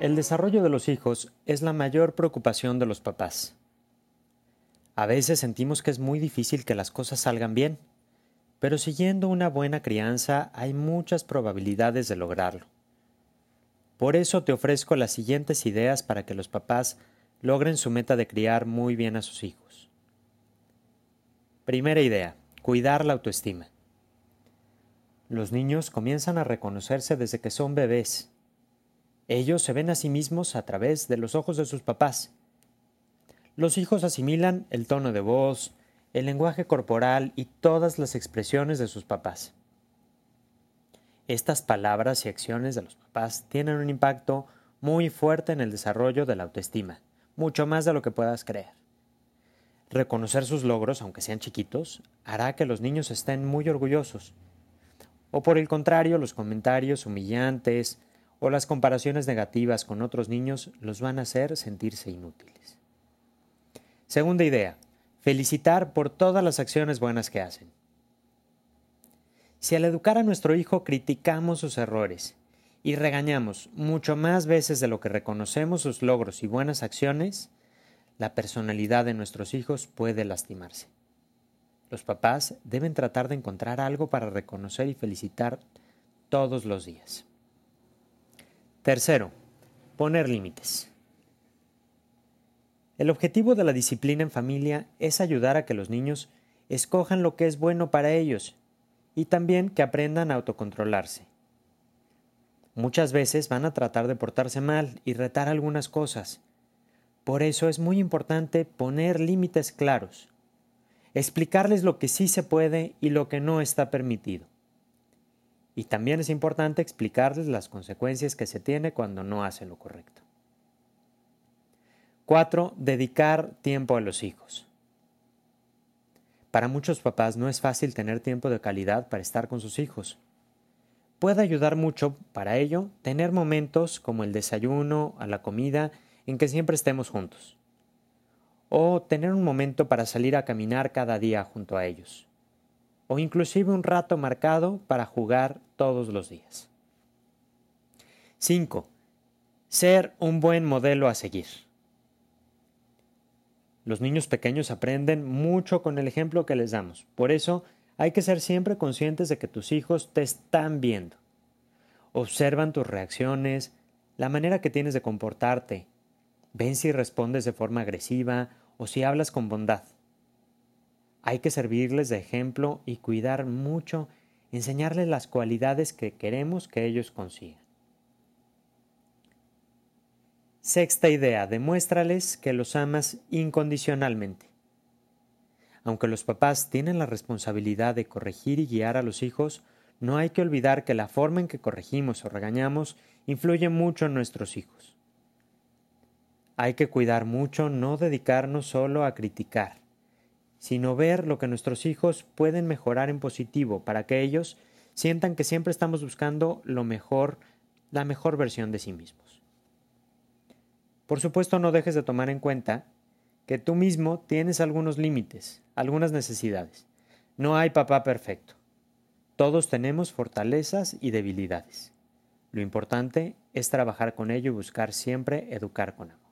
El desarrollo de los hijos es la mayor preocupación de los papás. A veces sentimos que es muy difícil que las cosas salgan bien, pero siguiendo una buena crianza hay muchas probabilidades de lograrlo. Por eso te ofrezco las siguientes ideas para que los papás logren su meta de criar muy bien a sus hijos. Primera idea, cuidar la autoestima. Los niños comienzan a reconocerse desde que son bebés ellos se ven a sí mismos a través de los ojos de sus papás. Los hijos asimilan el tono de voz, el lenguaje corporal y todas las expresiones de sus papás. Estas palabras y acciones de los papás tienen un impacto muy fuerte en el desarrollo de la autoestima, mucho más de lo que puedas creer. Reconocer sus logros, aunque sean chiquitos, hará que los niños estén muy orgullosos. O por el contrario, los comentarios humillantes, o las comparaciones negativas con otros niños los van a hacer sentirse inútiles. Segunda idea, felicitar por todas las acciones buenas que hacen. Si al educar a nuestro hijo criticamos sus errores y regañamos mucho más veces de lo que reconocemos sus logros y buenas acciones, la personalidad de nuestros hijos puede lastimarse. Los papás deben tratar de encontrar algo para reconocer y felicitar todos los días. Tercero, poner límites. El objetivo de la disciplina en familia es ayudar a que los niños escojan lo que es bueno para ellos y también que aprendan a autocontrolarse. Muchas veces van a tratar de portarse mal y retar algunas cosas. Por eso es muy importante poner límites claros, explicarles lo que sí se puede y lo que no está permitido. Y también es importante explicarles las consecuencias que se tiene cuando no hace lo correcto. 4. Dedicar tiempo a los hijos. Para muchos papás no es fácil tener tiempo de calidad para estar con sus hijos. Puede ayudar mucho para ello tener momentos como el desayuno, a la comida, en que siempre estemos juntos. O tener un momento para salir a caminar cada día junto a ellos o inclusive un rato marcado para jugar todos los días. 5. Ser un buen modelo a seguir. Los niños pequeños aprenden mucho con el ejemplo que les damos. Por eso hay que ser siempre conscientes de que tus hijos te están viendo. Observan tus reacciones, la manera que tienes de comportarte. Ven si respondes de forma agresiva o si hablas con bondad. Hay que servirles de ejemplo y cuidar mucho, enseñarles las cualidades que queremos que ellos consigan. Sexta idea, demuéstrales que los amas incondicionalmente. Aunque los papás tienen la responsabilidad de corregir y guiar a los hijos, no hay que olvidar que la forma en que corregimos o regañamos influye mucho en nuestros hijos. Hay que cuidar mucho no dedicarnos solo a criticar, sino ver lo que nuestros hijos pueden mejorar en positivo para que ellos sientan que siempre estamos buscando lo mejor, la mejor versión de sí mismos. Por supuesto, no dejes de tomar en cuenta que tú mismo tienes algunos límites, algunas necesidades. No hay papá perfecto. Todos tenemos fortalezas y debilidades. Lo importante es trabajar con ello y buscar siempre educar con amor.